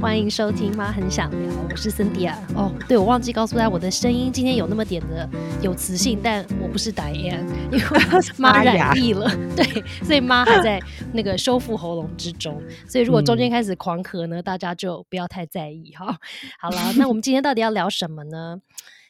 欢迎收听《妈很想聊》，我是森迪亚。哦，对，我忘记告诉大家，我的声音今天有那么点的有磁性，但我不是 Diane，因为 妈染疫了，对，所以妈还在那个修复喉咙之中。所以如果中间开始狂咳呢，大家就不要太在意哈。好了，那我们今天到底要聊什么呢？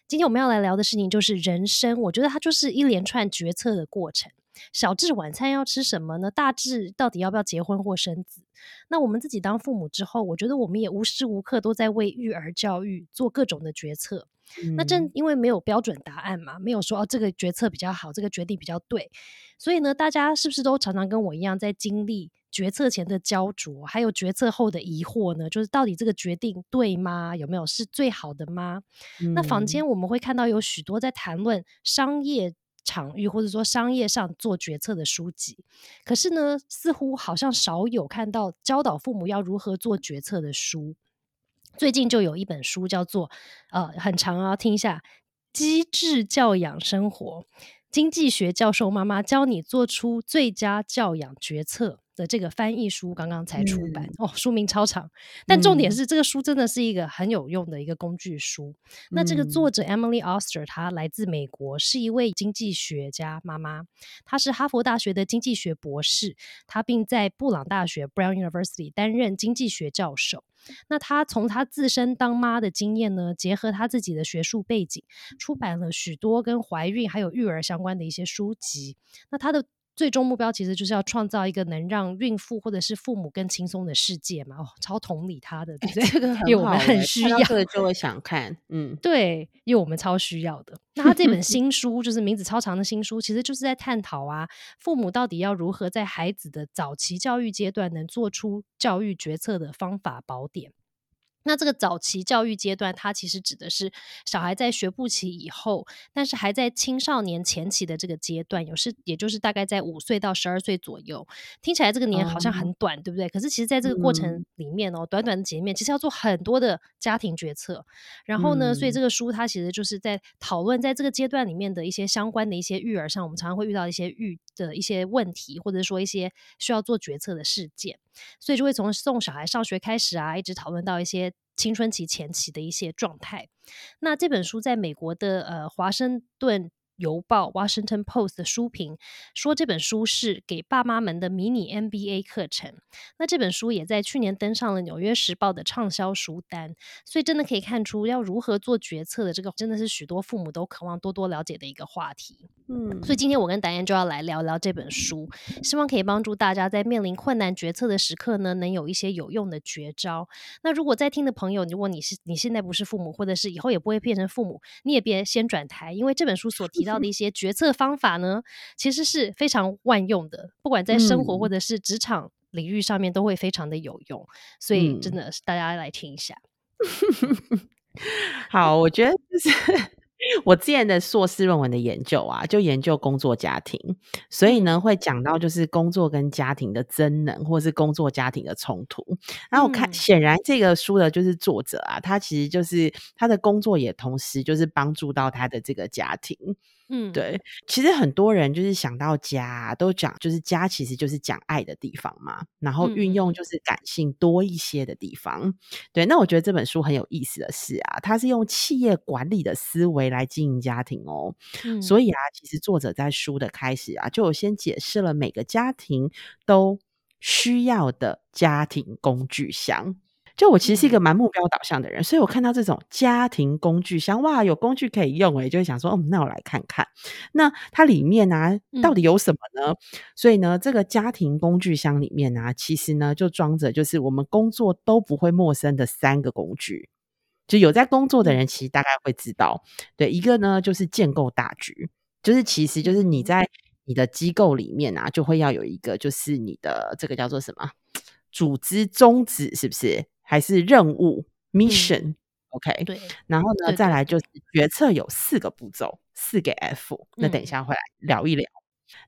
今天我们要来聊的事情就是人生，我觉得它就是一连串决策的过程。小智晚餐要吃什么呢？大智到底要不要结婚或生子？那我们自己当父母之后，我觉得我们也无时无刻都在为育儿教育做各种的决策。那正因为没有标准答案嘛，没有说哦这个决策比较好，这个决定比较对，所以呢，大家是不是都常常跟我一样在经历决策前的焦灼，还有决策后的疑惑呢？就是到底这个决定对吗？有没有是最好的吗？那坊间我们会看到有许多在谈论商业。场域或者说商业上做决策的书籍，可是呢，似乎好像少有看到教导父母要如何做决策的书。最近就有一本书叫做呃很长啊，听一下《机智教养生活》，经济学教授妈妈教你做出最佳教养决策。的这个翻译书刚刚才出版哦，书名超长，但重点是这个书真的是一个很有用的一个工具书。那这个作者 Emily Oster，她来自美国，是一位经济学家妈妈，她是哈佛大学的经济学博士，她并在布朗大学 Brown University 担任经济学教授。那她从她自身当妈的经验呢，结合她自己的学术背景，出版了许多跟怀孕还有育儿相关的一些书籍。那她的最终目标其实就是要创造一个能让孕妇或者是父母更轻松的世界嘛，哦，超同理他的，对？这个因为我们很需要，这个就会想看，嗯，对，因为我们超需要的。那他这本新 书就是名字超长的新书，其实就是在探讨啊，父母到底要如何在孩子的早期教育阶段能做出教育决策的方法宝典。那这个早期教育阶段，它其实指的是小孩在学步期以后，但是还在青少年前期的这个阶段，有是也就是大概在五岁到十二岁左右。听起来这个年好像很短，对不对？可是其实在这个过程里面哦，短短的几面，其实要做很多的家庭决策。然后呢，所以这个书它其实就是在讨论在这个阶段里面的一些相关的一些育儿上，我们常常会遇到一些育的一些问题，或者说一些需要做决策的事件。所以就会从送小孩上学开始啊，一直讨论到一些青春期前期的一些状态。那这本书在美国的呃华盛顿。邮报《Washington Post》的书评说，这本书是给爸妈们的迷你 MBA 课程。那这本书也在去年登上了《纽约时报》的畅销书单，所以真的可以看出，要如何做决策的这个，真的是许多父母都渴望多多了解的一个话题。嗯，所以今天我跟导演就要来聊聊这本书，希望可以帮助大家在面临困难决策的时刻呢，能有一些有用的绝招。那如果在听的朋友，如果你是你现在不是父母，或者是以后也不会变成父母，你也别先转台，因为这本书所提到。的一些决策方法呢，其实是非常万用的，不管在生活或者是职场领域上面，都会非常的有用。所以真的是大家来听一下。好，我觉得就是。我之前的硕士论文的研究啊，就研究工作家庭，所以呢会讲到就是工作跟家庭的增能，或是工作家庭的冲突。然后我看，显然这个书的就是作者啊，他其实就是他的工作也同时就是帮助到他的这个家庭。嗯，对，其实很多人就是想到家，都讲就是家其实就是讲爱的地方嘛，然后运用就是感性多一些的地方。对，那我觉得这本书很有意思的是啊，它是用企业管理的思维来经营家庭哦。所以啊，其实作者在书的开始啊，就有先解释了每个家庭都需要的家庭工具箱。就我其实是一个蛮目标导向的人，所以我看到这种家庭工具箱，哇，有工具可以用诶，就会想说，嗯，那我来看看，那它里面呢到底有什么呢？所以呢，这个家庭工具箱里面呢，其实呢就装着就是我们工作都不会陌生的三个工具，就有在工作的人其实大概会知道，对，一个呢就是建构大局，就是其实就是你在你的机构里面啊，就会要有一个就是你的这个叫做什么？组织宗旨，是不是？还是任务 mission，OK，对，然后呢，再来就是决策有四个步骤，四个 F，那等一下会来聊一聊，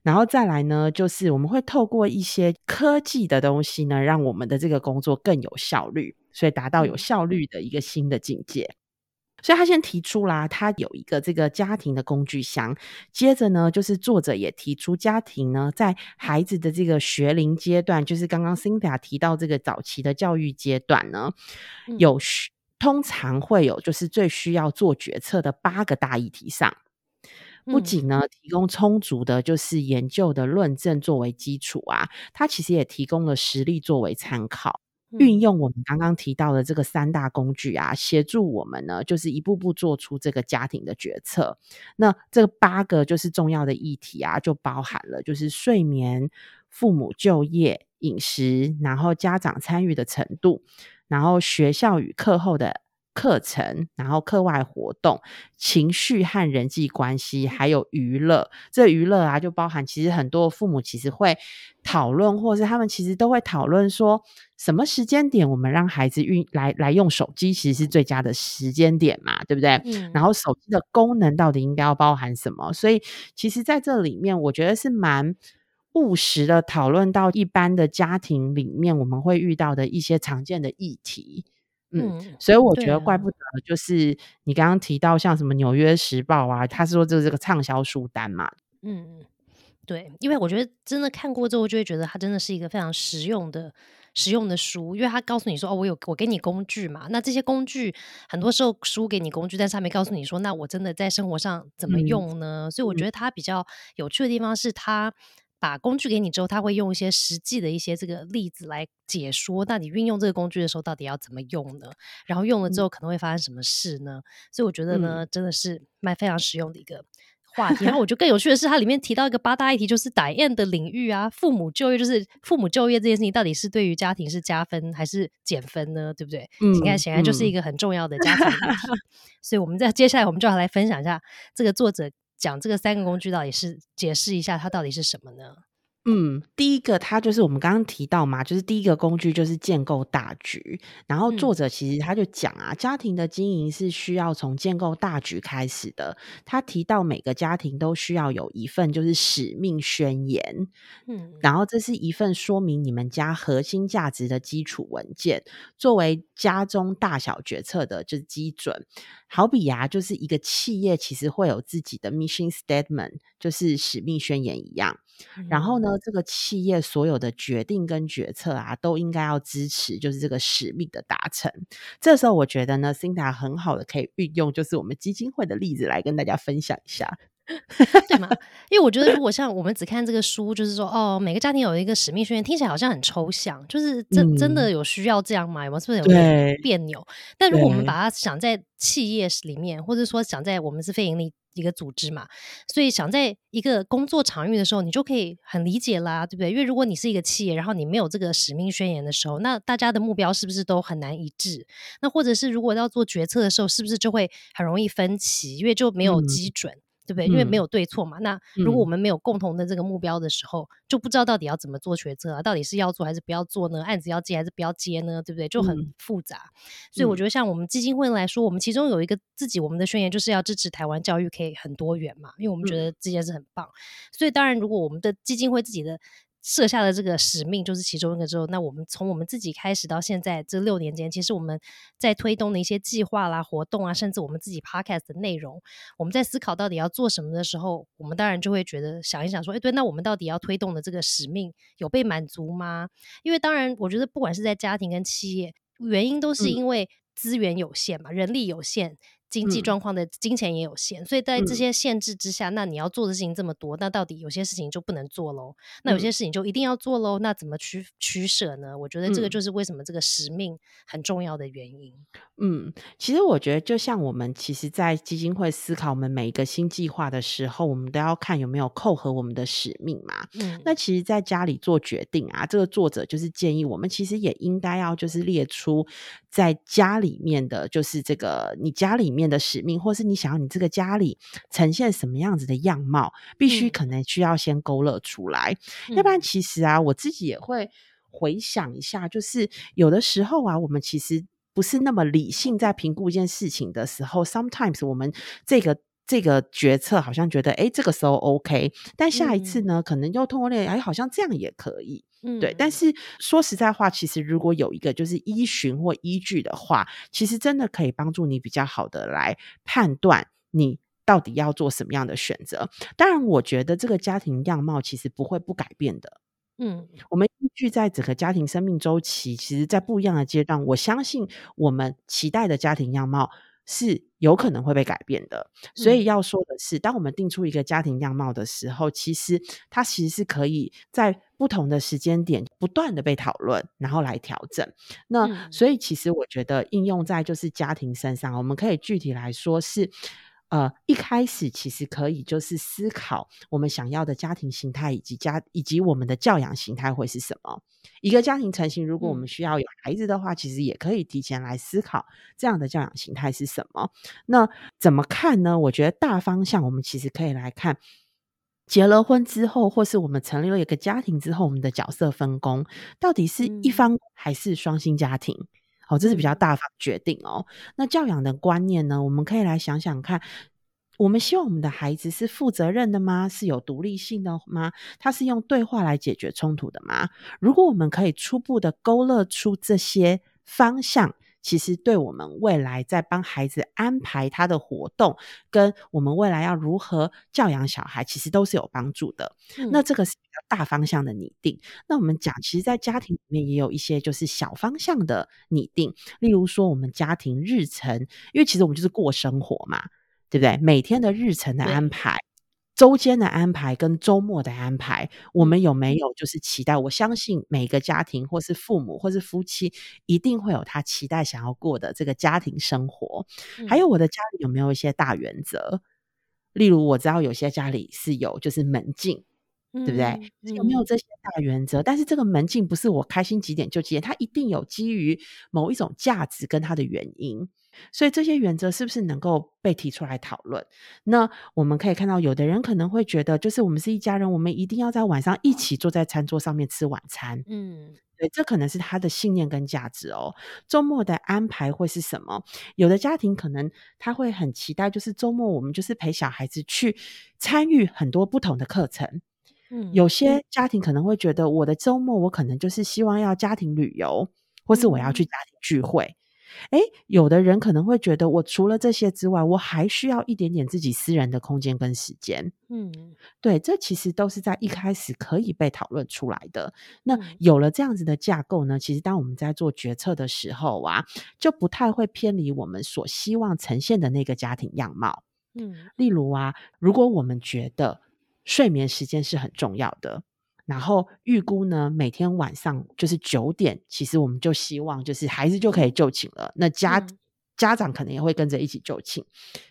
然后再来呢，就是我们会透过一些科技的东西呢，让我们的这个工作更有效率，所以达到有效率的一个新的境界。所以他先提出啦，他有一个这个家庭的工具箱。接着呢，就是作者也提出，家庭呢在孩子的这个学龄阶段，就是刚刚 Cynthia 提到这个早期的教育阶段呢，有通常会有就是最需要做决策的八个大议题上。不仅呢提供充足的，就是研究的论证作为基础啊，它其实也提供了实例作为参考。运用我们刚刚提到的这个三大工具啊，协助我们呢，就是一步步做出这个家庭的决策。那这八个就是重要的议题啊，就包含了就是睡眠、父母就业、饮食，然后家长参与的程度，然后学校与课后的。课程，然后课外活动、情绪和人际关系，还有娱乐。这娱乐啊，就包含其实很多父母其实会讨论，或是他们其实都会讨论说，什么时间点我们让孩子运来来用手机，其实是最佳的时间点嘛，对不对？嗯。然后手机的功能到底应该要包含什么？所以其实在这里面，我觉得是蛮务实的，讨论到一般的家庭里面我们会遇到的一些常见的议题。嗯，所以我觉得怪不得，就是你刚刚提到像什么《纽约时报》啊，他是说这是这个畅销书单嘛。嗯，对，因为我觉得真的看过之后，就会觉得它真的是一个非常实用的、实用的书，因为他告诉你说，哦，我有我给你工具嘛，那这些工具很多时候书给你工具，但是他没告诉你说，那我真的在生活上怎么用呢？所以我觉得它比较有趣的地方是它。把工具给你之后，他会用一些实际的一些这个例子来解说。那你运用这个工具的时候，到底要怎么用呢？然后用了之后，可能会发生什么事呢？所以我觉得呢，真的是蛮非常实用的一个话题。然后我觉得更有趣的是，它里面提到一个八大议题，就是打雁的领域啊，父母就业，就是父母就业这件事情，到底是对于家庭是加分还是减分呢？对不对？嗯，你看，显然就是一个很重要的家庭议题。所以我们在接下来，我们就要来分享一下这个作者。讲这个三个工具到底是解释一下它到底是什么呢？嗯，第一个它就是我们刚刚提到嘛，就是第一个工具就是建构大局。然后作者其实他就讲啊，家庭的经营是需要从建构大局开始的。他提到每个家庭都需要有一份就是使命宣言，嗯，然后这是一份说明你们家核心价值的基础文件，作为家中大小决策的就是基准。好比啊，就是一个企业其实会有自己的 mission statement，就是使命宣言一样。然后呢，这个企业所有的决定跟决策啊，都应该要支持，就是这个使命的达成。这时候，我觉得呢，Cinda 很好的可以运用，就是我们基金会的例子来跟大家分享一下。对吗？因为我觉得，如果像我们只看这个书，就是说，哦，每个家庭有一个使命宣言，听起来好像很抽象。就是真真的有需要这样吗？有没有是不是有点别扭？但如果我们把它想在企业里面，或者说想在我们是非盈利一个组织嘛，所以想在一个工作场域的时候，你就可以很理解啦，对不对？因为如果你是一个企业，然后你没有这个使命宣言的时候，那大家的目标是不是都很难一致？那或者是如果要做决策的时候，是不是就会很容易分歧？因为就没有基准。对不对？因为没有对错嘛。那如果我们没有共同的这个目标的时候，就不知道到底要怎么做决策啊？到底是要做还是不要做呢？案子要接还是不要接呢？对不对？就很复杂。所以我觉得，像我们基金会来说，我们其中有一个自己我们的宣言，就是要支持台湾教育可以很多元嘛。因为我们觉得这件事很棒。所以当然，如果我们的基金会自己的。设下的这个使命就是其中一个之后，那我们从我们自己开始到现在这六年间，其实我们在推动的一些计划啦、活动啊，甚至我们自己 podcast 的内容，我们在思考到底要做什么的时候，我们当然就会觉得想一想说，哎，对，那我们到底要推动的这个使命有被满足吗？因为当然，我觉得不管是在家庭跟企业，原因都是因为资源有限嘛，人力有限。经济状况的金钱也有限，所以在这些限制之下，那你要做的事情这么多，那到底有些事情就不能做喽？那有些事情就一定要做喽？那怎么取取舍呢？我觉得这个就是为什么这个使命很重要的原因。嗯，其实我觉得，就像我们其实，在基金会思考我们每一个新计划的时候，我们都要看有没有扣合我们的使命嘛。嗯，那其实，在家里做决定啊，这个作者就是建议我们，其实也应该要就是列出在家里面的就是这个你家里面。的使命，或是你想要你这个家里呈现什么样子的样貌，必须可能需要先勾勒出来，要不然其实啊，我自己也会回想一下，就是有的时候啊，我们其实不是那么理性在评估一件事情的时候，sometimes 我们这个这个决策好像觉得，哎，这个时候 OK，但下一次呢，可能又通过练，哎，好像这样也可以。嗯，对。但是说实在话，其实如果有一个就是依循或依据的话，其实真的可以帮助你比较好的来判断你到底要做什么样的选择。当然，我觉得这个家庭样貌其实不会不改变的。嗯，我们依据在整个家庭生命周期，其实，在不一样的阶段，我相信我们期待的家庭样貌是有可能会被改变的。所以要说的是，当我们定出一个家庭样貌的时候，其实它其实是可以在不同的时间点不断的被讨论，然后来调整。那所以其实我觉得应用在就是家庭身上，我们可以具体来说是。呃，一开始其实可以就是思考我们想要的家庭形态，以及家以及我们的教养形态会是什么。一个家庭成型，如果我们需要有孩子的话，其实也可以提前来思考这样的教养形态是什么。那怎么看呢？我觉得大方向，我们其实可以来看，结了婚之后，或是我们成立了一个家庭之后，我们的角色分工到底是一方还是双薪家庭？哦，这是比较大方决定哦。那教养的观念呢？我们可以来想想看，我们希望我们的孩子是负责任的吗？是有独立性的吗？他是用对话来解决冲突的吗？如果我们可以初步的勾勒出这些方向。其实对我们未来在帮孩子安排他的活动，跟我们未来要如何教养小孩，其实都是有帮助的。那这个是比较大方向的拟定。那我们讲，其实，在家庭里面也有一些就是小方向的拟定，例如说我们家庭日程，因为其实我们就是过生活嘛，对不对？每天的日程的安排。周间的安排跟周末的安排，我们有没有就是期待？我相信每个家庭，或是父母，或是夫妻，一定会有他期待想要过的这个家庭生活。还有我的家里有没有一些大原则？例如，我知道有些家里是有就是门禁，对不对？有没有这些大原则？但是这个门禁不是我开心几点就几点，它一定有基于某一种价值跟它的原因。所以这些原则是不是能够被提出来讨论？那我们可以看到，有的人可能会觉得，就是我们是一家人，我们一定要在晚上一起坐在餐桌上面吃晚餐。嗯，对，这可能是他的信念跟价值哦。周末的安排会是什么？有的家庭可能他会很期待，就是周末我们就是陪小孩子去参与很多不同的课程。嗯，有些家庭可能会觉得，我的周末我可能就是希望要家庭旅游，或是我要去家庭聚会。哎，有的人可能会觉得，我除了这些之外，我还需要一点点自己私人的空间跟时间。嗯，对，这其实都是在一开始可以被讨论出来的。那有了这样子的架构呢，其实当我们在做决策的时候啊，就不太会偏离我们所希望呈现的那个家庭样貌。嗯，例如啊，如果我们觉得睡眠时间是很重要的。然后预估呢，每天晚上就是九点，其实我们就希望就是孩子就可以就寝了。那家家长可能也会跟着一起就寝。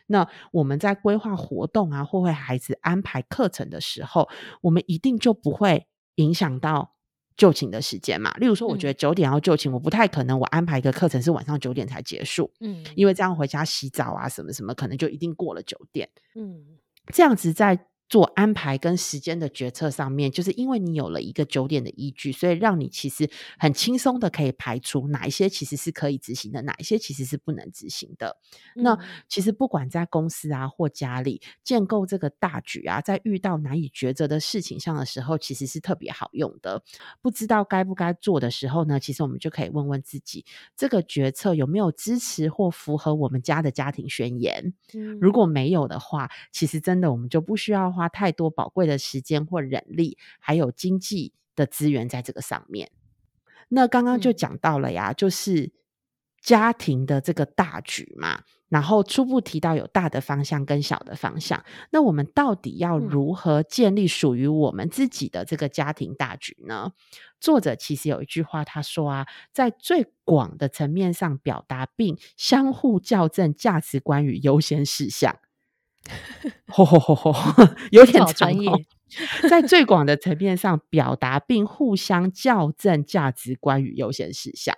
那我们在规划活动啊，或为孩子安排课程的时候，我们一定就不会影响到就寝的时间嘛。例如说，我觉得九点要就寝，我不太可能我安排一个课程是晚上九点才结束。嗯，因为这样回家洗澡啊，什么什么，可能就一定过了九点。嗯，这样子在。做安排跟时间的决策上面，就是因为你有了一个九点的依据，所以让你其实很轻松的可以排除哪一些其实是可以执行的，哪一些其实是不能执行的。那其实不管在公司啊或家里建构这个大局啊，在遇到难以抉择的事情上的时候，其实是特别好用的。不知道该不该做的时候呢，其实我们就可以问问自己，这个决策有没有支持或符合我们家的家庭宣言？如果没有的话，其实真的我们就不需要花。花太多宝贵的时间或人力，还有经济的资源在这个上面。那刚刚就讲到了呀，就是家庭的这个大局嘛。然后初步提到有大的方向跟小的方向。那我们到底要如何建立属于我们自己的这个家庭大局呢？作者其实有一句话，他说啊，在最广的层面上表达并相互校正价值观与优先事项。吼吼吼吼，有点专业，在最广的层面上表达并互相校正价值观与优先事项，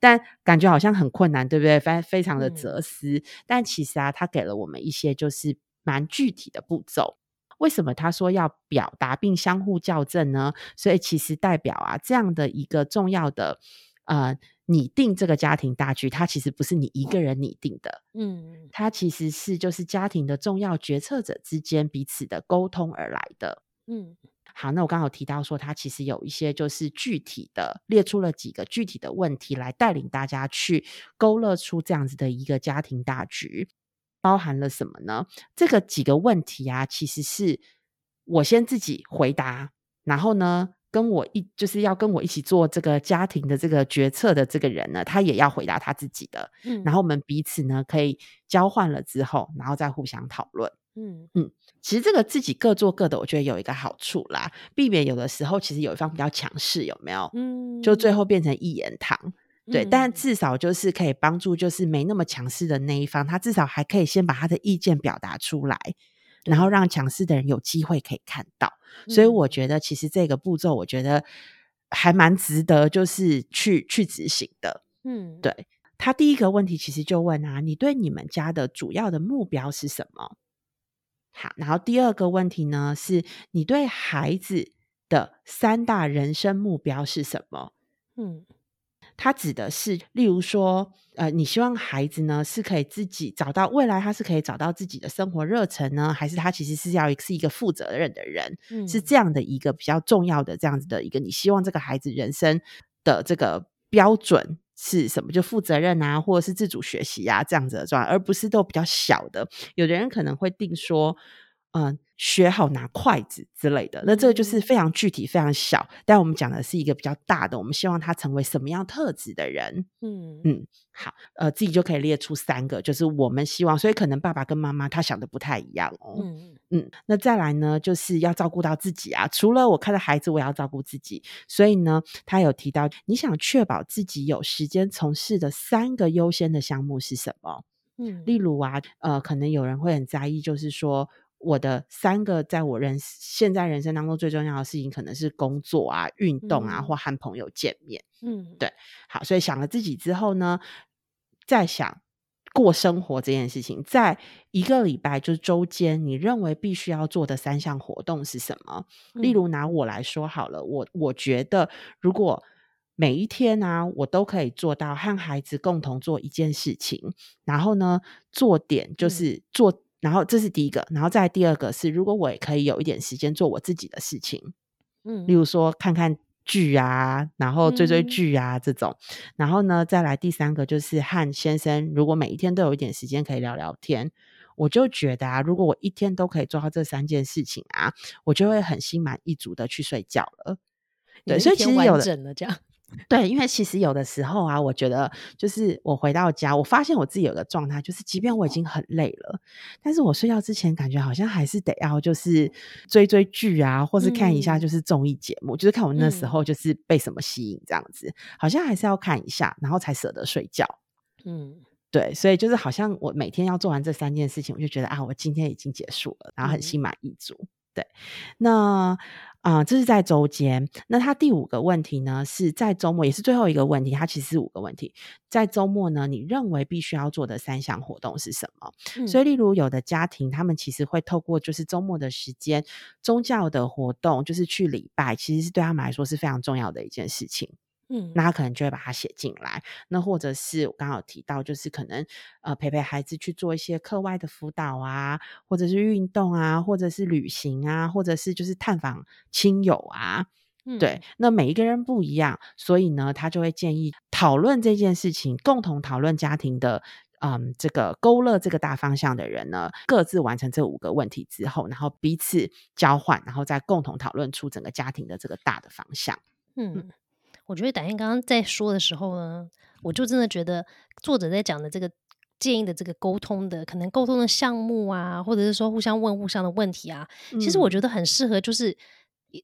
但感觉好像很困难，对不对？非非常的哲思，但其实啊，他给了我们一些就是蛮具体的步骤。为什么他说要表达并相互校正呢？所以其实代表啊，这样的一个重要的呃。拟定这个家庭大局，它其实不是你一个人拟定的，嗯，它其实是就是家庭的重要决策者之间彼此的沟通而来的，嗯。好，那我刚好提到说，它其实有一些就是具体的列出了几个具体的问题来带领大家去勾勒出这样子的一个家庭大局，包含了什么呢？这个几个问题啊，其实是我先自己回答，然后呢，跟我一就是要跟我一起做这个家庭的这个决策的这个人呢，他也要回答他自己的，嗯，然后我们彼此呢可以交换了之后，然后再互相讨论。嗯嗯，其实这个自己各做各的，我觉得有一个好处啦，避免有的时候其实有一方比较强势，有没有？嗯，就最后变成一言堂。对，但至少就是可以帮助，就是没那么强势的那一方，他至少还可以先把他的意见表达出来，然后让强势的人有机会可以看到。所以我觉得，其实这个步骤，我觉得还蛮值得，就是去去执行的。嗯，对他第一个问题，其实就问啊，你对你们家的主要的目标是什么？好，然后第二个问题呢，是你对孩子的三大人生目标是什么？嗯，他指的是，例如说，呃，你希望孩子呢是可以自己找到未来，他是可以找到自己的生活热忱呢，还是他其实是要是一个负责任的人？嗯，是这样的一个比较重要的这样子的一个，你希望这个孩子人生的这个标准。是什么？就负责任啊，或者是自主学习啊，这样子的状态，而不是都比较小的。有的人可能会定说，嗯。学好拿筷子之类的，那这个就是非常具体、非常小。但我们讲的是一个比较大的，我们希望他成为什么样特质的人？嗯嗯，好，呃，自己就可以列出三个，就是我们希望。所以可能爸爸跟妈妈他想的不太一样哦。嗯嗯，那再来呢，就是要照顾到自己啊。除了我看到孩子，我也要照顾自己。所以呢，他有提到，你想确保自己有时间从事的三个优先的项目是什么？嗯，例如啊，呃，可能有人会很在意，就是说。我的三个在我人现在人生当中最重要的事情，可能是工作啊、运动啊，或和朋友见面。嗯，对，好，所以想了自己之后呢，再想过生活这件事情，在一个礼拜就是周间，你认为必须要做的三项活动是什么？例如拿我来说好了，我我觉得如果每一天呢，我都可以做到和孩子共同做一件事情，然后呢，做点就是做。然后这是第一个，然后再第二个是，如果我也可以有一点时间做我自己的事情，嗯，例如说看看剧啊，然后追追剧啊这种。然后呢，再来第三个就是和先生，如果每一天都有一点时间可以聊聊天，我就觉得啊，如果我一天都可以做到这三件事情啊，我就会很心满意足的去睡觉了。对，所以其实有的这样。对，因为其实有的时候啊，我觉得就是我回到家，我发现我自己有个状态，就是即便我已经很累了，但是我睡觉之前感觉好像还是得要就是追追剧啊，或是看一下就是综艺节目，就是看我那时候就是被什么吸引这样子，好像还是要看一下，然后才舍得睡觉。嗯，对，所以就是好像我每天要做完这三件事情，我就觉得啊，我今天已经结束了，然后很心满意足。对，那。啊，这是在周间。那他第五个问题呢，是在周末，也是最后一个问题。他其实是五个问题，在周末呢，你认为必须要做的三项活动是什么？所以，例如有的家庭，他们其实会透过就是周末的时间，宗教的活动，就是去礼拜，其实是对他们来说是非常重要的一件事情。嗯，那他可能就会把它写进来。那或者是我刚好提到，就是可能呃陪陪孩子去做一些课外的辅导啊，或者是运动啊，或者是旅行啊，或者是就是探访亲友啊。对，那每一个人不一样，所以呢，他就会建议讨论这件事情，共同讨论家庭的嗯这个勾勒这个大方向的人呢，各自完成这五个问题之后，然后彼此交换，然后再共同讨论出整个家庭的这个大的方向。嗯。我觉得打印刚刚在说的时候呢，我就真的觉得作者在讲的这个建议的这个沟通的可能沟通的项目啊，或者是说互相问互相的问题啊，其实我觉得很适合，就是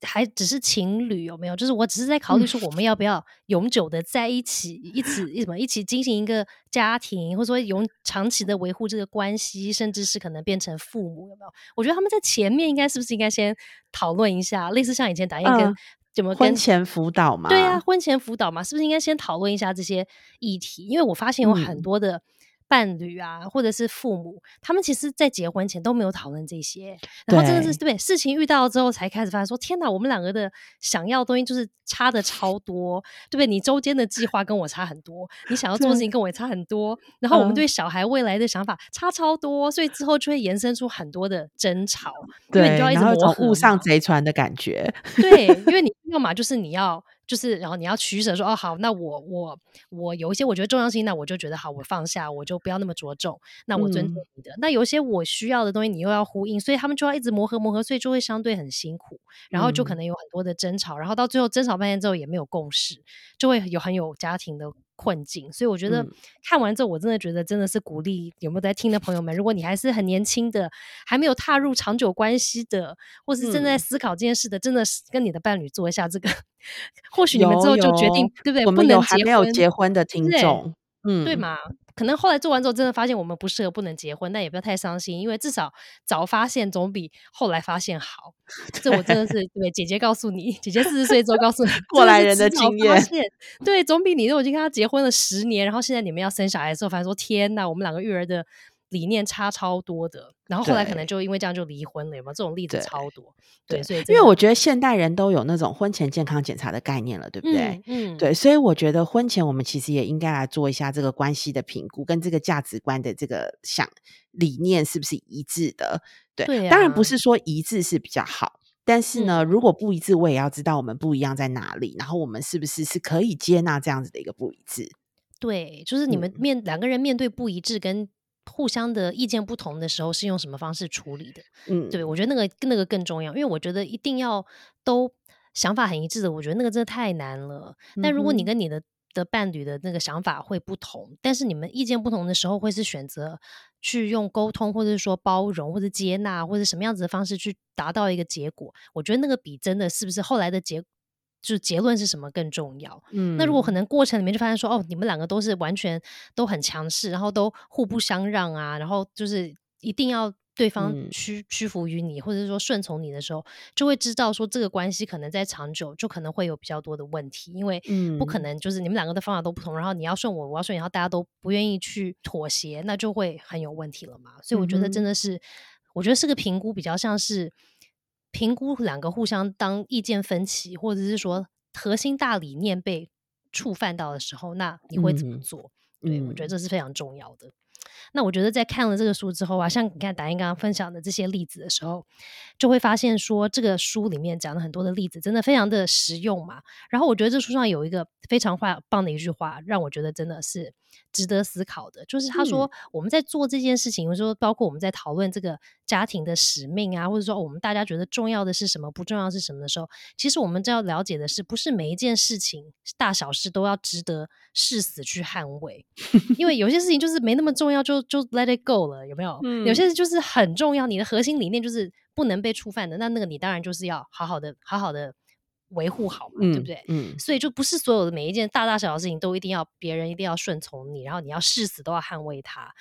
还只是情侣有没有？就是我只是在考虑说我们要不要永久的在一起，一起一什么一起进行一个家庭，或者说永长期的维护这个关系，甚至是可能变成父母有没有？我觉得他们在前面应该是不是应该先讨论一下，类似像以前打印跟。怎么婚前辅导嘛？对啊，婚前辅导嘛，是不是应该先讨论一下这些议题？因为我发现有很多的伴侣啊，或者是父母，他们其实在结婚前都没有讨论这些，然后真的是对。事情遇到之后才开始发现说，天哪，我们两个的想要的东西就是差的超多，对不对？你周间的计划跟我差很多，你想要做的事情跟我也差很多，然后我们对小孩未来的想法差超多，所以之后就会延伸出很多的争吵，对，你就要一直磨误上贼船的感觉，对，因为 你要么就是你要。就是，然后你要取舍，说哦好，那我我我有一些我觉得重要性，那我就觉得好，我放下，我就不要那么着重，那我尊重你的。那有一些我需要的东西，你又要呼应，所以他们就要一直磨合磨合，所以就会相对很辛苦，然后就可能有很多的争吵，然后到最后争吵半天之后也没有共识，就会有很有家庭的。困境，所以我觉得看完之后，我真的觉得真的是鼓励有没有在听的朋友们，如果你还是很年轻的，还没有踏入长久关系的，或是正在思考这件事的，真的是跟你的伴侣做一下这个，或许你们之后就决定，对不对？我们有还没有结婚的听众，嗯，对吗？可能后来做完之后，真的发现我们不适合，不能结婚，但也不要太伤心，因为至少早发现总比后来发现好。这我真的是对姐姐告诉你，姐姐四十岁之后告诉你 过来人的经验，对，总比你如果已经跟他结婚了十年，然后现在你们要生小孩的时候，反正说天哪，我们两个育儿的。理念差超多的，然后后来可能就因为这样就离婚了，有没有这种例子超多？对，所以因为我觉得现代人都有那种婚前健康检查的概念了，对不对？嗯，对，所以我觉得婚前我们其实也应该来做一下这个关系的评估，跟这个价值观的这个想理念是不是一致的？对，当然不是说一致是比较好，但是呢，如果不一致，我也要知道我们不一样在哪里，然后我们是不是是可以接纳这样子的一个不一致？对，就是你们面两个人面对不一致跟。互相的意见不同的时候是用什么方式处理的？嗯，对我觉得那个那个更重要，因为我觉得一定要都想法很一致的，我觉得那个真的太难了。但如果你跟你的的伴侣的那个想法会不同，但是你们意见不同的时候，会是选择去用沟通，或者是说包容，或者接纳，或者什么样子的方式去达到一个结果？我觉得那个比真的是不是后来的结。就是结论是什么更重要？嗯，那如果可能过程里面就发现说，哦，你们两个都是完全都很强势，然后都互不相让啊，然后就是一定要对方屈屈服于你，或者是说顺从你的时候，就会知道说这个关系可能在长久就可能会有比较多的问题，因为不可能就是你们两个的方法都不同，然后你要顺我，我要顺你，然后大家都不愿意去妥协，那就会很有问题了嘛。所以我觉得真的是，我觉得是个评估，比较像是。评估两个互相当意见分歧，或者是说核心大理念被触犯到的时候，那你会怎么做？对我觉得这是非常重要的。那我觉得在看了这个书之后啊，像你看达英刚刚分享的这些例子的时候，就会发现说这个书里面讲了很多的例子，真的非常的实用嘛。然后我觉得这书上有一个非常话棒的一句话，让我觉得真的是值得思考的，就是他说我们在做这件事情，或者说包括我们在讨论这个家庭的使命啊，或者说我们大家觉得重要的是什么，不重要是什么的时候，其实我们就要了解的是，不是每一件事情大小事都要值得誓死去捍卫，因为有些事情就是没那么重要就。就就 let it go 了，有没有？有些就是很重要，你的核心理念就是不能被触犯的。那那个你当然就是要好好的、好好的维护好嘛，对不对？嗯。所以就不是所有的每一件大大小小的事情都一定要别人一定要顺从你，然后你要誓死都要捍卫它。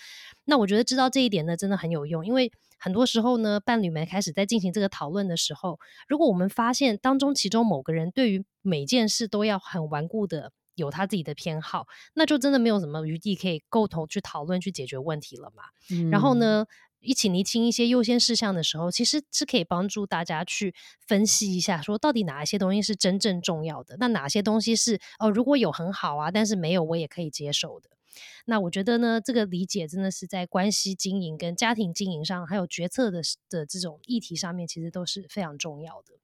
那我觉得知道这一点呢，真的很有用，因为很多时候呢，伴侣们开始在进行这个讨论的时候，如果我们发现当中其中某个人对于每件事都要很顽固的。有他自己的偏好，那就真的没有什么余地可以共同去讨论去解决问题了嘛。然后呢，一起厘清一些优先事项的时候，其实是可以帮助大家去分析一下，说到底哪一些东西是真正重要的，那哪些东西是哦，如果有很好啊，但是没有我也可以接受的。那我觉得呢，这个理解真的是在关系经营跟家庭经营上，还有决策的的这种议题上面，其实都是非常重要的。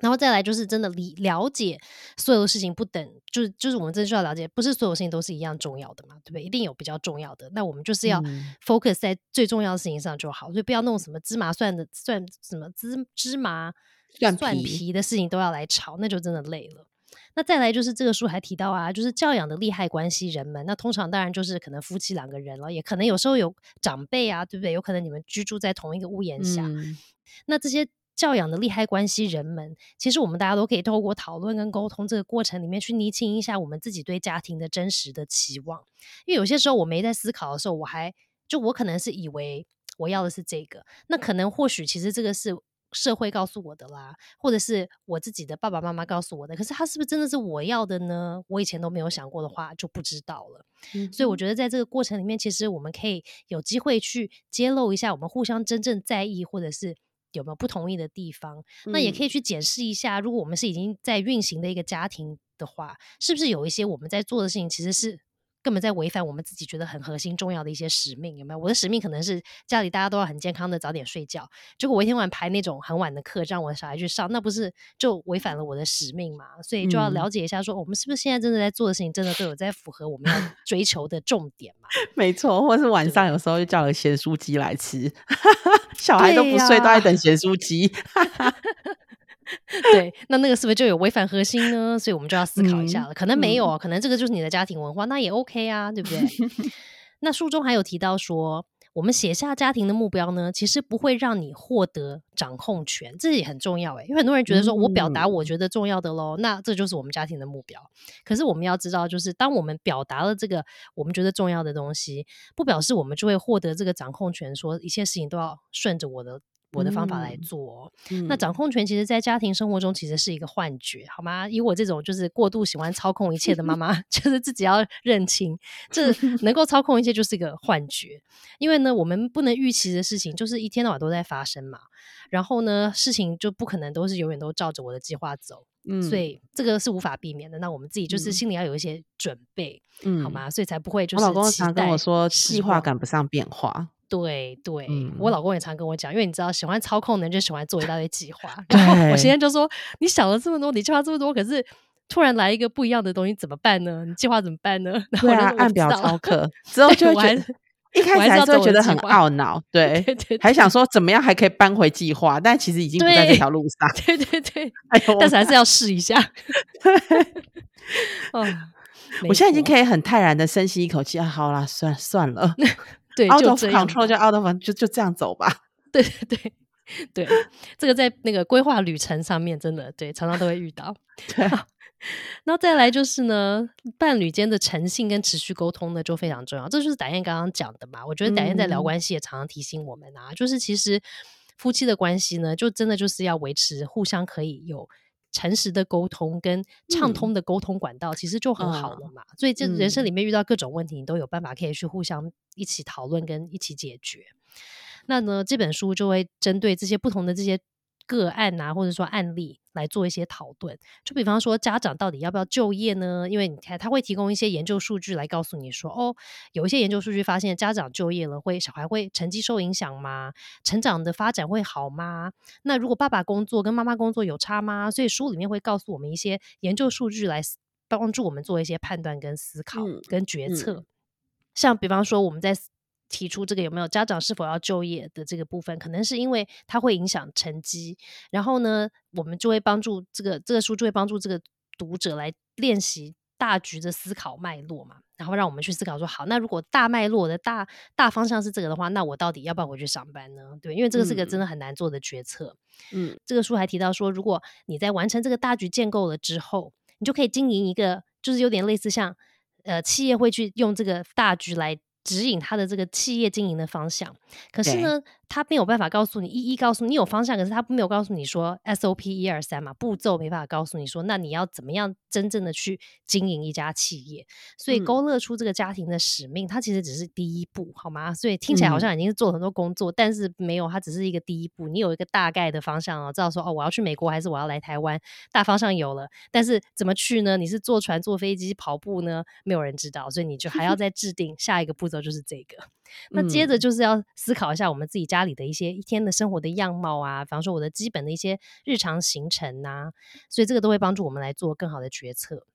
然后再来就是真的理了解所有的事情不等，就是就是我们真的需要了解，不是所有事情都是一样重要的嘛，对不对？一定有比较重要的，那我们就是要 focus 在最重要的事情上就好，所以不要弄什么芝麻蒜的蒜什么芝芝麻蒜皮的事情都要来炒，那就真的累了。那再来就是这个书还提到啊，就是教养的利害关系人们，那通常当然就是可能夫妻两个人了，也可能有时候有长辈啊，对不对？有可能你们居住在同一个屋檐下，那这些。教养的利害关系人们，其实我们大家都可以透过讨论跟沟通这个过程里面去厘清一下我们自己对家庭的真实的期望。因为有些时候我没在思考的时候，我还就我可能是以为我要的是这个，那可能或许其实这个是社会告诉我的啦，或者是我自己的爸爸妈妈告诉我的。可是他是不是真的是我要的呢？我以前都没有想过的话，就不知道了。所以我觉得在这个过程里面，其实我们可以有机会去揭露一下我们互相真正在意，或者是有没有不同意的地方。那也可以去检视一下，如果我们是已经在运行的一个家庭的话，是不是有一些我们在做的事情其实是。根本在违反我们自己觉得很核心重要的一些使命，有没有？我的使命可能是家里大家都要很健康的早点睡觉，结果我一天晚排那种很晚的课，让我的小孩去上，那不是就违反了我的使命嘛？所以就要了解一下，说我们是不是现在真的在做的事情，真的都有在符合我们要 追求的重点嘛？没错，或是晚上有时候就叫了咸酥鸡来吃，小孩都不睡，都在等咸酥鸡。对，那那个是不是就有违反核心呢？所以我们就要思考一下了。可能没有，可能这个就是你的家庭文化，那也 OK 啊，对不对？那书中还有提到说，我们写下家庭的目标呢，其实不会让你获得掌控权，这也很重要诶。因为很多人觉得说我表达我觉得重要的喽，那这就是我们家庭的目标。可是我们要知道，就是当我们表达了这个我们觉得重要的东西，不表示我们就会获得这个掌控权，说一切事情都要顺着我的。我的方法来做，那掌控权其实，在家庭生活中其实是一个幻觉，好吗？以我这种就是过度喜欢操控一切的妈妈，就是自己要认清，这 能够操控一切就是一个幻觉。因为呢，我们不能预期的事情，就是一天到晚都在发生嘛。然后呢，事情就不可能都是永远都照着我的计划走，嗯，所以这个是无法避免的。那我们自己就是心里要有一些准备，嗯，好吗？所以才不会就是。我老公常跟我说，计划赶不上变化。对对，我老公也常跟我讲，因为你知道，喜欢操控的人就喜欢做一大堆计划。然后我现在就说，你想了这么多，你计划这么多，可是突然来一个不一样的东西，怎么办呢？你计划怎么办呢？对啊，按表操课之后就觉得，一开始还是会觉得很懊恼，对，还想说怎么样还可以扳回计划，但其实已经不在这条路上。对对对，但是还是要试一下。哦，我现在已经可以很泰然的深吸一口气啊，好啦，算算了。对，out of control 就 out of 就就这样走吧。对 对对对，这个在那个规划旅程上面，真的对常常都会遇到。对，那再来就是呢，伴侣间的诚信跟持续沟通呢，就非常重要。这就是达燕刚刚讲的嘛。我觉得达燕在聊关系也常常提醒我们啊，就是其实夫妻的关系呢，就真的就是要维持互相可以有。诚实的沟通跟畅通的沟通管道，其实就很好了嘛。所以，这人生里面遇到各种问题，你都有办法可以去互相一起讨论跟一起解决。那呢，这本书就会针对这些不同的这些。个案啊，或者说案例来做一些讨论。就比方说，家长到底要不要就业呢？因为你看，他会提供一些研究数据来告诉你说，哦，有一些研究数据发现，家长就业了，会小孩会成绩受影响吗？成长的发展会好吗？那如果爸爸工作跟妈妈工作有差吗？所以书里面会告诉我们一些研究数据来帮助我们做一些判断跟思考跟决策。像比方说，我们在。提出这个有没有家长是否要就业的这个部分，可能是因为它会影响成绩。然后呢，我们就会帮助这个这个书就会帮助这个读者来练习大局的思考脉络嘛。然后让我们去思考说，好，那如果大脉络的大大方向是这个的话，那我到底要不要回去上班呢？对，因为这个是个真的很难做的决策。嗯，这个书还提到说，如果你在完成这个大局建构了之后，你就可以经营一个，就是有点类似像呃企业会去用这个大局来。指引他的这个企业经营的方向，可是呢，他没有办法告诉你一一告诉你有方向，可是他没有告诉你说 SOP 一二三嘛，步骤没办法告诉你说，那你要怎么样真正的去经营一家企业？所以勾勒出这个家庭的使命，它其实只是第一步，好吗？所以听起来好像已经是做了很多工作，但是没有，它只是一个第一步。你有一个大概的方向哦，知道说哦，我要去美国还是我要来台湾？大方向有了，但是怎么去呢？你是坐船、坐飞机、跑步呢？没有人知道，所以你就还要再制定下一个步骤。就是这个，那接着就是要思考一下我们自己家里的一些一天的生活的样貌啊，比方说我的基本的一些日常行程呐，所以这个都会帮助我们来做更好的决策。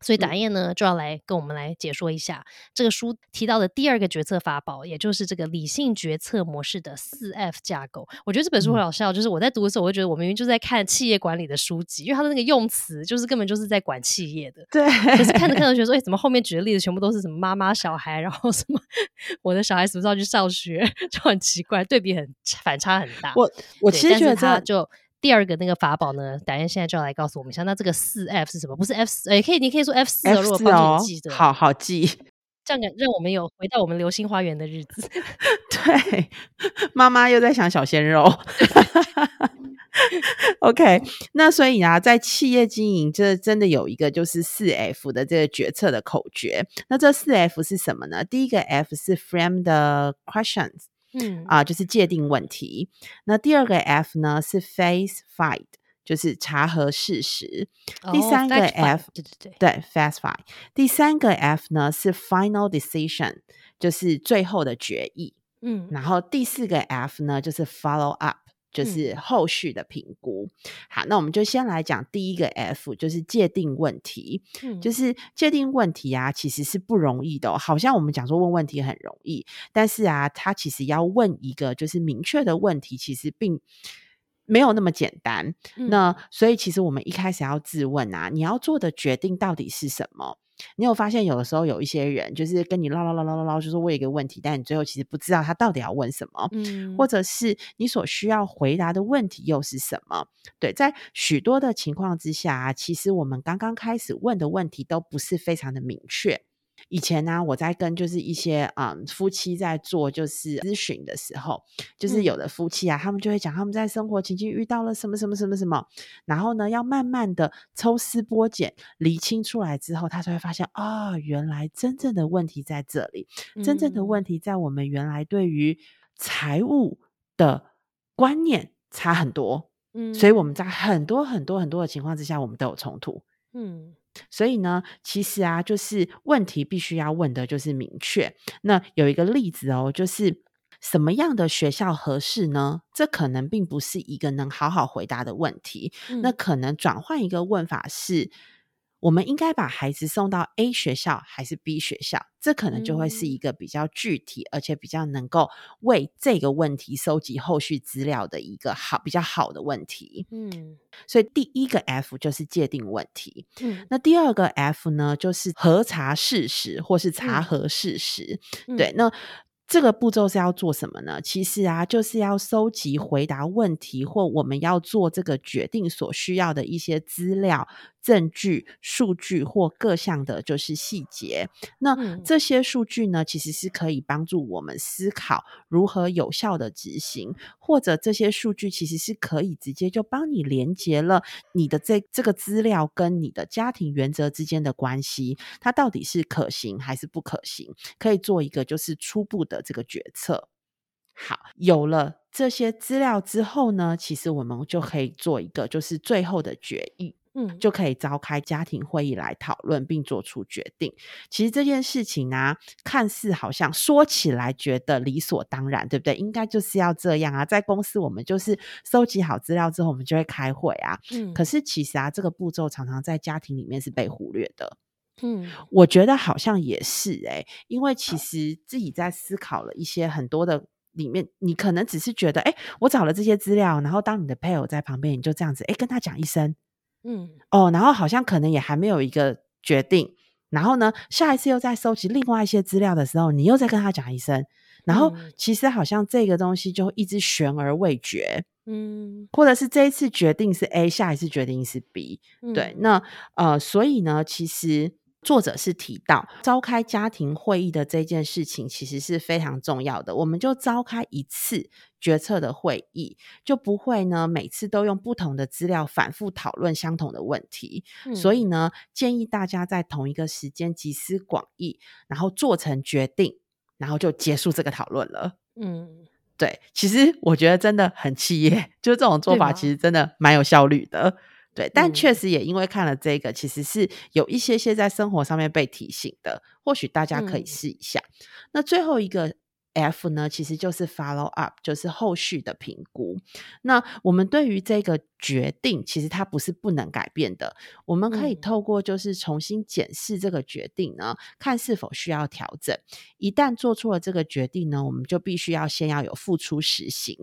所以达燕呢就要来跟我们来解说一下这个书提到的第二个决策法宝，也就是这个理性决策模式的四 F 架构。我觉得这本书很好笑，就是我在读的时候，我会觉得我明明就在看企业管理的书籍，因为它的那个用词就是根本就是在管企业的。对。可是看着看着觉得说，哎，怎么后面举的例子全部都是什么妈妈、小孩，然后什么 我的小孩什么时候去上学，就很奇怪，对比很反差很大。我我其实觉得他就。第二个那个法宝呢？达燕现在就要来告诉我们一下，那这个四 F 是什么？不是 F 四，哎，可以，你可以说 F 四哦，如果帮助你记得，好好记。这样让我们有回到我们流星花园的日子。对，妈妈又在想小鲜肉。OK，那所以啊，在企业经营，这真的有一个就是四 F 的这个决策的口诀。那这四 F 是什么呢？第一个 F 是 Frame the questions，嗯啊，就是界定问题。那第二个 F 呢是 Face Fight，就是查核事实。第三个 F，对对对，对 Fast Fight。第三个 F 呢是 Final Decision，就是最后的决议。嗯，然后第四个 F 呢就是 Follow Up。就是后续的评估。好，那我们就先来讲第一个 F，就是界定问题。嗯，就是界定问题啊，其实是不容易的。好像我们讲说问问题很容易，但是啊，他其实要问一个就是明确的问题，其实并没有那么简单。那所以其实我们一开始要自问啊，你要做的决定到底是什么？你有发现有的时候有一些人就是跟你唠唠唠唠唠唠，就是问一个问题，但你最后其实不知道他到底要问什么，嗯，或者是你所需要回答的问题又是什么？对，在许多的情况之下，其实我们刚刚开始问的问题都不是非常的明确。以前呢，我在跟就是一些嗯夫妻在做就是咨询的时候，就是有的夫妻啊，他们就会讲他们在生活情境遇到了什么什么什么什么，然后呢，要慢慢的抽丝剥茧，理清出来之后，他才会发现啊，原来真正的问题在这里，真正的问题在我们原来对于财务的观念差很多，嗯，所以我们在很多很多很多的情况之下，我们都有冲突，嗯。所以呢，其实啊，就是问题必须要问的，就是明确。那有一个例子哦，就是什么样的学校合适呢？这可能并不是一个能好好回答的问题。那可能转换一个问法是。我们应该把孩子送到 A 学校还是 B 学校？这可能就会是一个比较具体，而且比较能够为这个问题收集后续资料的一个好比较好的问题。嗯，所以第一个 F 就是界定问题。嗯，那第二个 F 呢，就是核查事实或是查核事实。对，那。这个步骤是要做什么呢？其实啊，就是要收集回答问题或我们要做这个决定所需要的一些资料、证据、数据或各项的，就是细节。那这些数据呢，其实是可以帮助我们思考如何有效的执行，或者这些数据其实是可以直接就帮你连接了你的这这个资料跟你的家庭原则之间的关系，它到底是可行还是不可行？可以做一个就是初步的。这个决策好，有了这些资料之后呢，其实我们就可以做一个就是最后的决议，嗯，就可以召开家庭会议来讨论并做出决定。其实这件事情呢，看似好像说起来觉得理所当然，对不对？应该就是要这样啊，在公司我们就是收集好资料之后，我们就会开会啊。嗯，可是其实啊，这个步骤常常在家庭里面是被忽略的。嗯，我觉得好像也是哎，因为其实自己在思考了一些很多的里面，你可能只是觉得，哎，我找了这些资料，然后当你的配偶在旁边，你就这样子，哎，跟他讲一声，嗯，哦，然后好像可能也还没有一个决定，然后呢，下一次又在收集另外一些资料的时候，你又再跟他讲一声，然后其实好像这个东西就一直悬而未决，嗯，或者是这一次决定是 A，下一次决定是 B，对，那呃，所以呢，其实。作者是提到召开家庭会议的这件事情，其实是非常重要的。我们就召开一次决策的会议，就不会呢每次都用不同的资料反复讨论相同的问题。所以呢，建议大家在同一个时间集思广益，然后做成决定，然后就结束这个讨论了。嗯，对，其实我觉得真的很企业，就这种做法，其实真的蛮有效率的。对，但确实也因为看了这个，其实是有一些些在生活上面被提醒的，或许大家可以试一下。那最后一个。F 呢，其实就是 follow up，就是后续的评估。那我们对于这个决定，其实它不是不能改变的。我们可以透过就是重新检视这个决定呢，看是否需要调整。一旦做出了这个决定呢，我们就必须要先要有付出实行。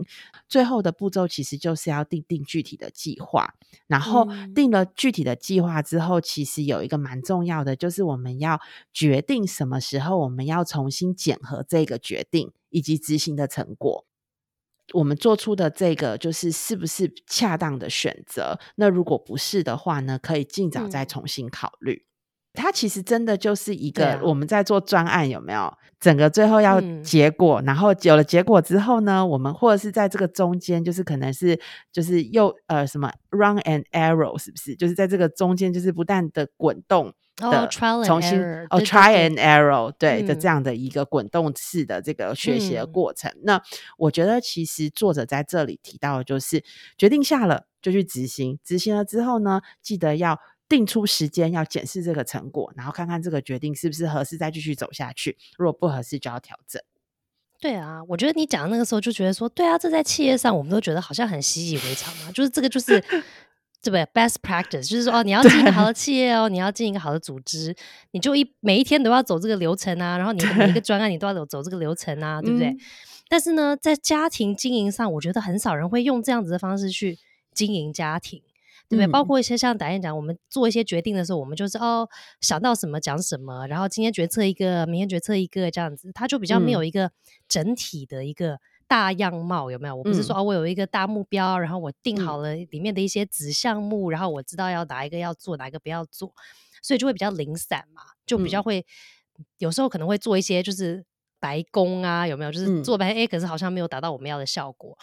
最后的步骤其实就是要定定具体的计划。然后定了具体的计划之后，其实有一个蛮重要的，就是我们要决定什么时候我们要重新检核这个决定。以及执行的成果，我们做出的这个就是是不是恰当的选择？那如果不是的话呢？可以尽早再重新考虑。它其实真的就是一个我们在做专案，有没有？整个最后要结果，然后有了结果之后呢，我们或者是在这个中间，就是可能是就是又呃什么 run and arrow，是不是？就是在这个中间，就是不断的滚动的重新哦 try and error，对的这样的一个滚动式的这个学习的过程。那我觉得其实作者在这里提到的就是决定下了就去执行，执行了之后呢，记得要。定出时间要检视这个成果，然后看看这个决定是不是合适，再继续走下去。如果不合适，就要调整。对啊，我觉得你讲的那个时候就觉得说，对啊，这在企业上我们都觉得好像很习以为常嘛。就是这个就是 对不对？Best practice 就是说，哦，你要经营好的企业哦，你要经营一个好的组织，你就一每一天都要走这个流程啊，然后你每一个专案你都要走走这个流程啊，对不对？但是呢，在家庭经营上，我觉得很少人会用这样子的方式去经营家庭。对不对？包括一些像导演讲，我们做一些决定的时候，我们就是哦想到什么讲什么，然后今天决策一个，明天决策一个这样子，他就比较没有一个整体的一个大样貌，有没有？我不是说哦，我有一个大目标，然后我定好了里面的一些子项目，然后我知道要哪一个要做，哪一个不要做，所以就会比较零散嘛，就比较会有时候可能会做一些就是白工啊，有没有？就是做白 A，可是好像没有达到我们要的效果。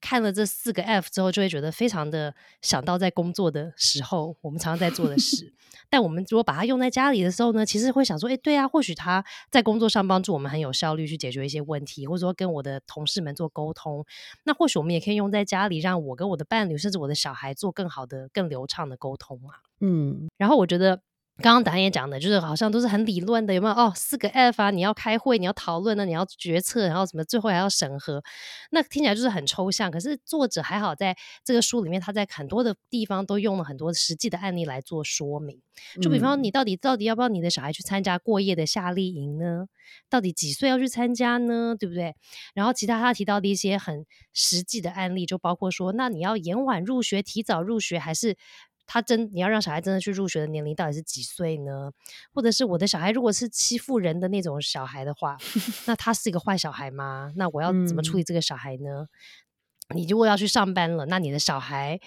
看了这四个 F 之后，就会觉得非常的想到在工作的时候我们常常在做的事。但我们如果把它用在家里的时候呢，其实会想说，哎，对啊，或许他在工作上帮助我们很有效率去解决一些问题，或者说跟我的同事们做沟通。那或许我们也可以用在家里，让我跟我的伴侣，甚至我的小孩做更好的、更流畅的沟通嘛。嗯，然后我觉得。刚刚导演讲的，就是好像都是很理论的，有没有？哦，四个 F 啊，你要开会，你要讨论呢，你要决策，然后什么，最后还要审核，那听起来就是很抽象。可是作者还好，在这个书里面，他在很多的地方都用了很多实际的案例来做说明。就比方说，你到底到底要不要你的小孩去参加过夜的夏令营呢？到底几岁要去参加呢？对不对？然后其他他提到的一些很实际的案例，就包括说，那你要延缓入学、提早入学，还是？他真你要让小孩真的去入学的年龄到底是几岁呢？或者是我的小孩如果是欺负人的那种小孩的话，那他是一个坏小孩吗？那我要怎么处理这个小孩呢？你如果要去上班了，那你的小孩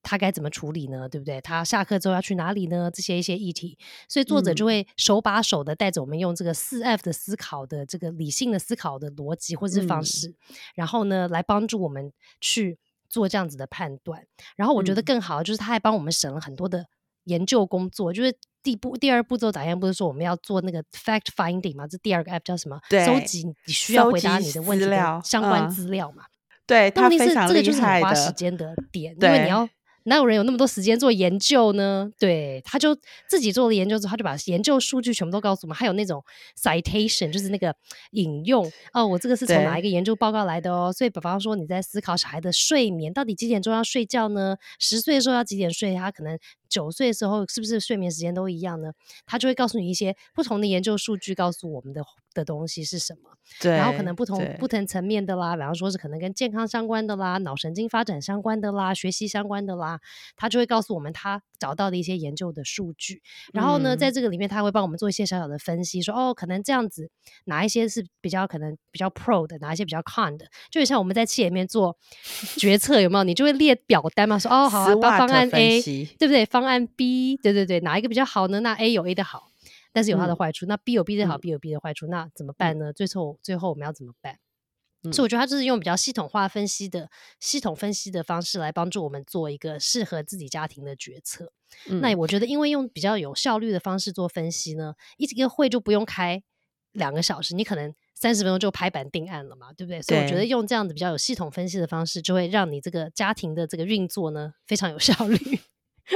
他该怎么处理呢？对不对？他下课之后要去哪里呢？这些一些议题，所以作者就会手把手的带着我们用这个四 F 的思考的这个理性的思考的逻辑或者是方式，然后呢来帮助我们去。做这样子的判断，然后我觉得更好，就是他还帮我们省了很多的研究工作。就是第步第二步骤，导演不是说我们要做那个 fact finding 吗？这第二个 app 叫什么？收集你需要回答你的问题的相关资料嘛？对，问题是这个就是很花时间的点，因为你要。哪有人有那么多时间做研究呢？对，他就自己做了研究之后，他就把研究数据全部都告诉我们。还有那种 citation，就是那个引用哦，我这个是从哪一个研究报告来的哦。所以，比方说你在思考小孩的睡眠，到底几点钟要睡觉呢？十岁的时候要几点睡？他可能九岁的时候是不是睡眠时间都一样呢？他就会告诉你一些不同的研究数据，告诉我们的。的东西是什么？对，然后可能不同不同层面的啦，比方说是可能跟健康相关的啦，脑神经发展相关的啦，学习相关的啦，他就会告诉我们他找到的一些研究的数据。然后呢，在这个里面，他会帮我们做一些小小的分析，说哦，可能这样子哪一些是比较可能比较 pro 的，哪一些比较 con 的，就像我们在企业里面做决策有没有？你就会列表单嘛，说哦好，方案 A 对不对？方案 B 对对对，哪一个比较好呢？那 A 有 A 的好。但是有它的坏处，那 B 有 B 的好，B 有 B 的坏处，那怎么办呢？最后最后我们要怎么办？所以我觉得他就是用比较系统化分析的系统分析的方式来帮助我们做一个适合自己家庭的决策。那我觉得，因为用比较有效率的方式做分析呢，一个会就不用开两个小时，你可能三十分钟就拍板定案了嘛，对不对？所以我觉得用这样子比较有系统分析的方式，就会让你这个家庭的这个运作呢非常有效率。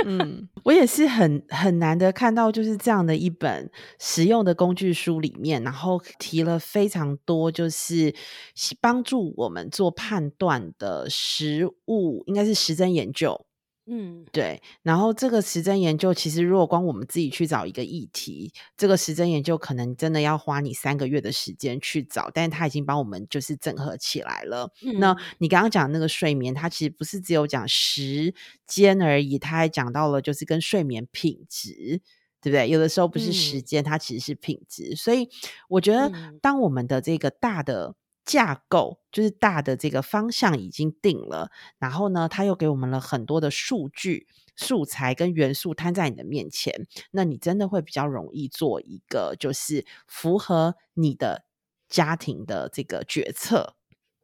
嗯，我也是很很难得看到，就是这样的一本实用的工具书里面，然后提了非常多，就是帮助我们做判断的实物，应该是实证研究。嗯，对。然后这个时针研究，其实如果光我们自己去找一个议题，这个时针研究可能真的要花你三个月的时间去找，但是它已经帮我们就是整合起来了。那你刚刚讲那个睡眠，它其实不是只有讲时间而已，它还讲到了就是跟睡眠品质，对不对？有的时候不是时间，它其实是品质。所以我觉得，当我们的这个大的。架构就是大的这个方向已经定了，然后呢，他又给我们了很多的数据、素材跟元素摊在你的面前，那你真的会比较容易做一个就是符合你的家庭的这个决策。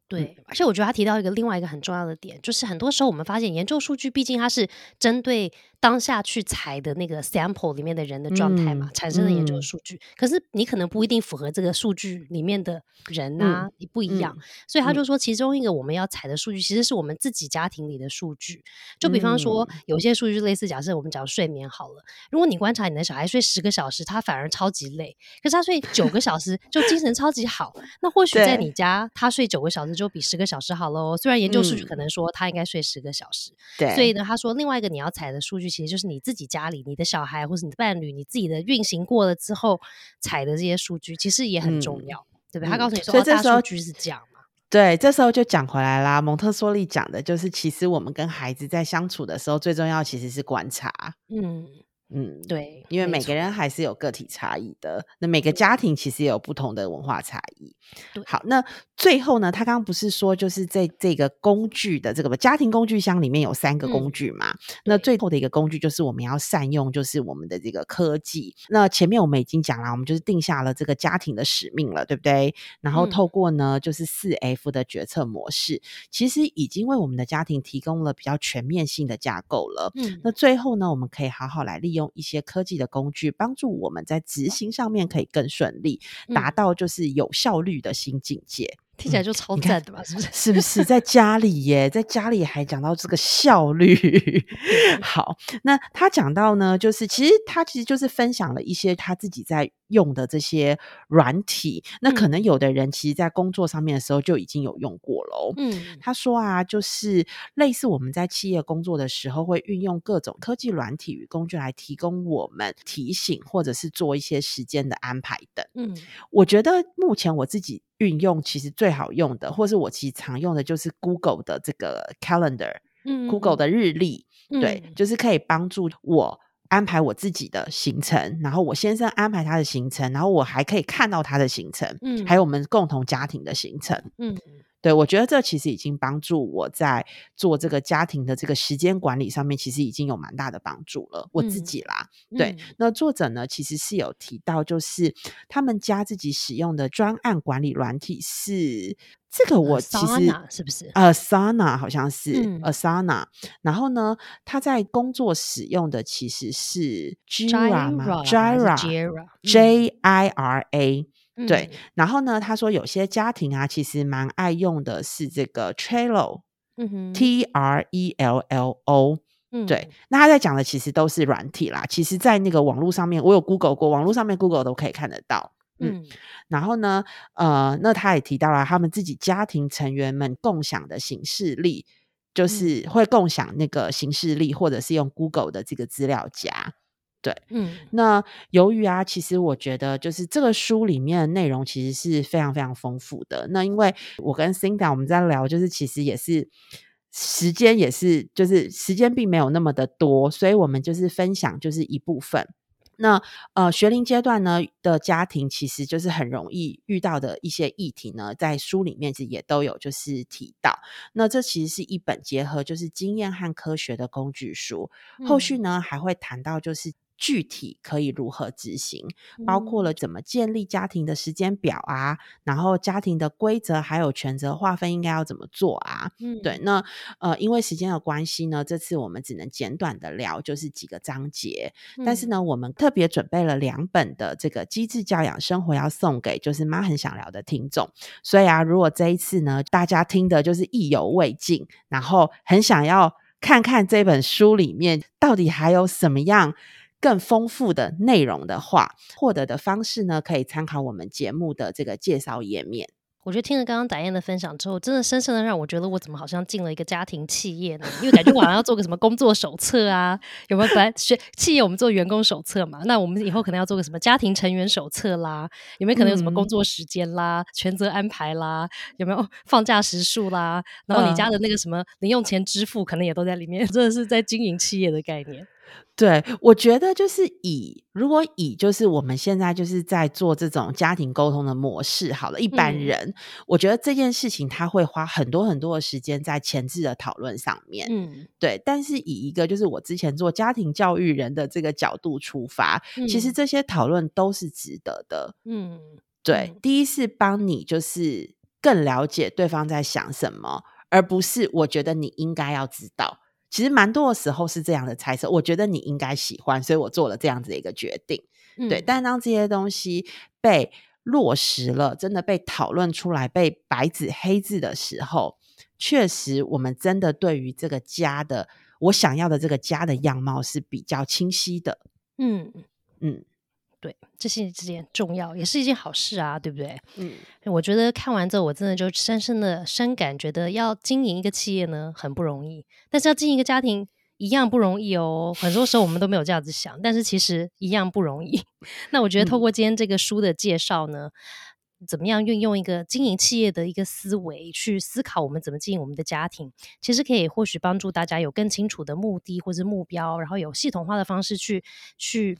对，而且我觉得他提到一个另外一个很重要的点，就是很多时候我们发现研究数据，毕竟它是针对当下去采的那个 sample 里面的人的状态嘛，产生的研究数据。可是你可能不一定符合这个数据里面的人啊，你不一样。所以他就说，其中一个我们要采的数据，其实是我们自己家庭里的数据。就比方说，有些数据类似，假设我们讲睡眠好了，如果你观察你的小孩睡十个小时，他反而超级累；可是他睡九个小时，就精神超级好。那或许在你家，他睡九个小时。就比十个小时好喽。虽然研究数据可能说他应该睡十个小时，对，所以呢，他说另外一个你要采的数据，其实就是你自己家里、你的小孩或是你的伴侣、你自己的运行过了之后采的这些数据，其实也很重要，对不对？他告诉你说，大数据是这样嘛？对，这时候就讲回来啦。蒙特梭利讲的就是，其实我们跟孩子在相处的时候，最重要其实是观察。嗯。嗯，对，因为每个人还是有个体差异的，那每个家庭其实也有不同的文化差异。好，那最后呢，他刚刚不是说，就是在这个工具的这个家庭工具箱里面有三个工具嘛？那最后的一个工具就是我们要善用，就是我们的这个科技。那前面我们已经讲了，我们就是定下了这个家庭的使命了，对不对？然后透过呢，就是四 F 的决策模式，其实已经为我们的家庭提供了比较全面性的架构了。嗯，那最后呢，我们可以好好来利用。用一些科技的工具帮助我们在执行上面可以更顺利，达到就是有效率的新境界。听起来就超赞的吧？是不是？是不是在家里耶？在家里还讲到这个效率。好，那他讲到呢，就是其实他其实就是分享了一些他自己在用的这些软体。那可能有的人其实，在工作上面的时候就已经有用过了。嗯，他说啊，就是类似我们在企业工作的时候，会运用各种科技软体与工具来提供我们提醒，或者是做一些时间的安排等。嗯，我觉得目前我自己。运用其实最好用的，或是我其实常用的，就是 Google 的这个 Calendar，嗯，Google 的日历，对，就是可以帮助我安排我自己的行程，然后我先生安排他的行程，然后我还可以看到他的行程，嗯，还有我们共同家庭的行程，嗯。对，我觉得这其实已经帮助我在做这个家庭的这个时间管理上面，其实已经有蛮大的帮助了。我自己啦，对。那作者呢，其实是有提到，就是他们家自己使用的专案管理软体是这个，我其实是不是？Asana 好像是 Asana。然后呢，他在工作使用的其实是 Jira 吗？Jira，J I R A。对，然后呢？他说有些家庭啊，其实蛮爱用的是这个 Trello，T R E L L O。对，那他在讲的其实都是软体啦。其实，在那个网络上面，我有 Google 过，网络上面 Google 都可以看得到。嗯，然后呢，呃，那他也提到了他们自己家庭成员们共享的形式力，就是会共享那个形式力，或者是用 Google 的这个资料夹。对，嗯，那由于啊，其实我觉得就是这个书里面的内容其实是非常非常丰富的。那因为我跟 Cinda 我们在聊，就是其实也是时间也是就是时间并没有那么的多，所以我们就是分享就是一部分。那呃，学龄阶段呢的家庭，其实就是很容易遇到的一些议题呢，在书里面其实也都有就是提到。那这其实是一本结合就是经验和科学的工具书。后续呢还会谈到就是。具体可以如何执行，包括了怎么建立家庭的时间表啊，然后家庭的规则还有权责划分应该要怎么做啊？嗯，对，那呃，因为时间的关系呢，这次我们只能简短的聊，就是几个章节。但是呢，我们特别准备了两本的这个机智教养生活要送给就是妈很想聊的听众。所以啊，如果这一次呢，大家听的就是意犹未尽，然后很想要看看这本书里面到底还有什么样。更丰富的内容的话，获得的方式呢，可以参考我们节目的这个介绍页面。我觉得听了刚刚打燕的分享之后，真的深深的让我觉得我怎么好像进了一个家庭企业呢？因为感觉我好像要做个什么工作手册啊？有没有？本来学企业我们做员工手册嘛，那我们以后可能要做个什么家庭成员手册啦？有没有可能有什么工作时间啦、权责安排啦？有没有放假时数啦？然后你家的那个什么零用钱支付，可能也都在里面。真的是在经营企业的概念。对，我觉得就是以如果以就是我们现在就是在做这种家庭沟通的模式，好了，一般人，我觉得这件事情他会花很多很多的时间在前置的讨论上面，嗯，对。但是以一个就是我之前做家庭教育人的这个角度出发，其实这些讨论都是值得的，嗯，对。第一是帮你就是更了解对方在想什么，而不是我觉得你应该要知道。其实蛮多的时候是这样的猜测，我觉得你应该喜欢，所以我做了这样子的一个决定。对，但当这些东西被落实了，真的被讨论出来，被白纸黑字的时候，确实我们真的对于这个家的我想要的这个家的样貌是比较清晰的。嗯嗯。对，这是一件重要，也是一件好事啊，对不对？嗯，我觉得看完之后，我真的就深深的深感，觉得要经营一个企业呢，很不容易；但是要经营一个家庭，一样不容易哦。很多时候我们都没有这样子想，但是其实一样不容易。那我觉得透过今天这个书的介绍呢，怎么样运用一个经营企业的一个思维去思考我们怎么经营我们的家庭，其实可以或许帮助大家有更清楚的目的或者目标，然后有系统化的方式去去。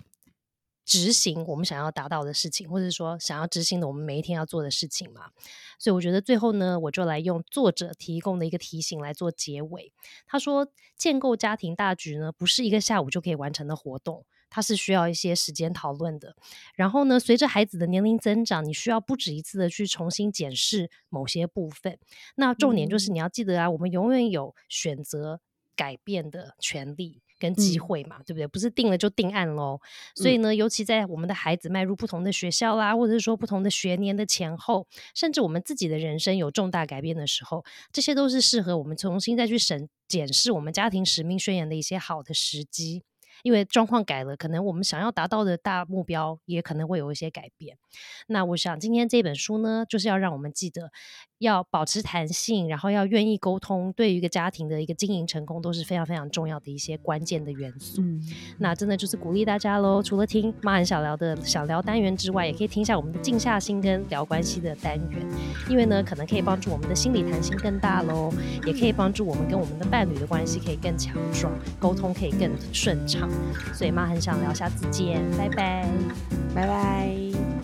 执行我们想要达到的事情，或者说想要执行的我们每一天要做的事情嘛。所以我觉得最后呢，我就来用作者提供的一个提醒来做结尾。他说，建构家庭大局呢，不是一个下午就可以完成的活动，它是需要一些时间讨论的。然后呢，随着孩子的年龄增长，你需要不止一次的去重新检视某些部分。那重点就是你要记得啊，我们永远有选择改变的权利。跟机会嘛，对不对？不是定了就定案喽。所以呢，尤其在我们的孩子迈入不同的学校啦，或者是说不同的学年的前后，甚至我们自己的人生有重大改变的时候，这些都是适合我们重新再去审检视我们家庭使命宣言的一些好的时机。因为状况改了，可能我们想要达到的大目标也可能会有一些改变。那我想今天这本书呢，就是要让我们记得要保持弹性，然后要愿意沟通，对于一个家庭的一个经营成功都是非常非常重要的一些关键的元素。那真的就是鼓励大家喽，除了听妈很想聊的想聊单元之外，也可以听一下我们的静下心跟聊关系的单元，因为呢，可能可以帮助我们的心理弹性更大喽，也可以帮助我们跟我们的伴侣的关系可以更强壮，沟通可以更顺畅。所以妈很想聊，下次见，拜拜，拜拜。